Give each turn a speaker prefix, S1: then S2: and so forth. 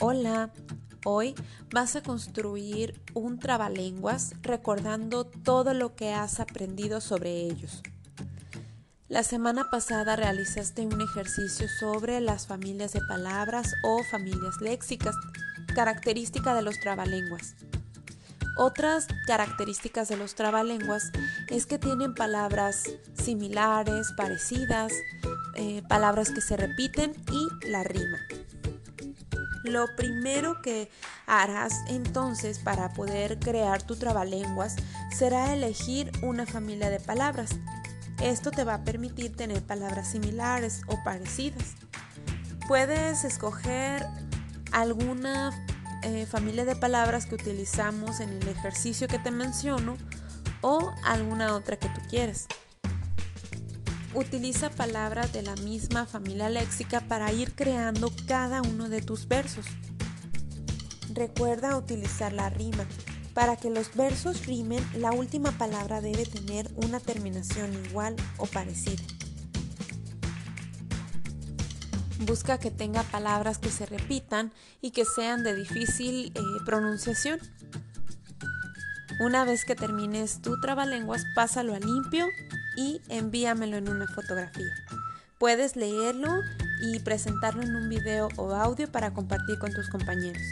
S1: Hola, hoy vas a construir un trabalenguas recordando todo lo que has aprendido sobre ellos. La semana pasada realizaste un ejercicio sobre las familias de palabras o familias léxicas, característica de los trabalenguas. Otras características de los trabalenguas es que tienen palabras similares, parecidas, eh, palabras que se repiten y la rima. Lo primero que harás entonces para poder crear tu trabalenguas será elegir una familia de palabras. Esto te va a permitir tener palabras similares o parecidas. Puedes escoger alguna eh, familia de palabras que utilizamos en el ejercicio que te menciono o alguna otra que tú quieras. Utiliza palabras de la misma familia léxica para ir creando cada uno de tus versos. Recuerda utilizar la rima. Para que los versos rimen, la última palabra debe tener una terminación igual o parecida. Busca que tenga palabras que se repitan y que sean de difícil eh, pronunciación. Una vez que termines tu trabalenguas, pásalo a limpio y envíamelo en una fotografía. Puedes leerlo y presentarlo en un video o audio para compartir con tus compañeros.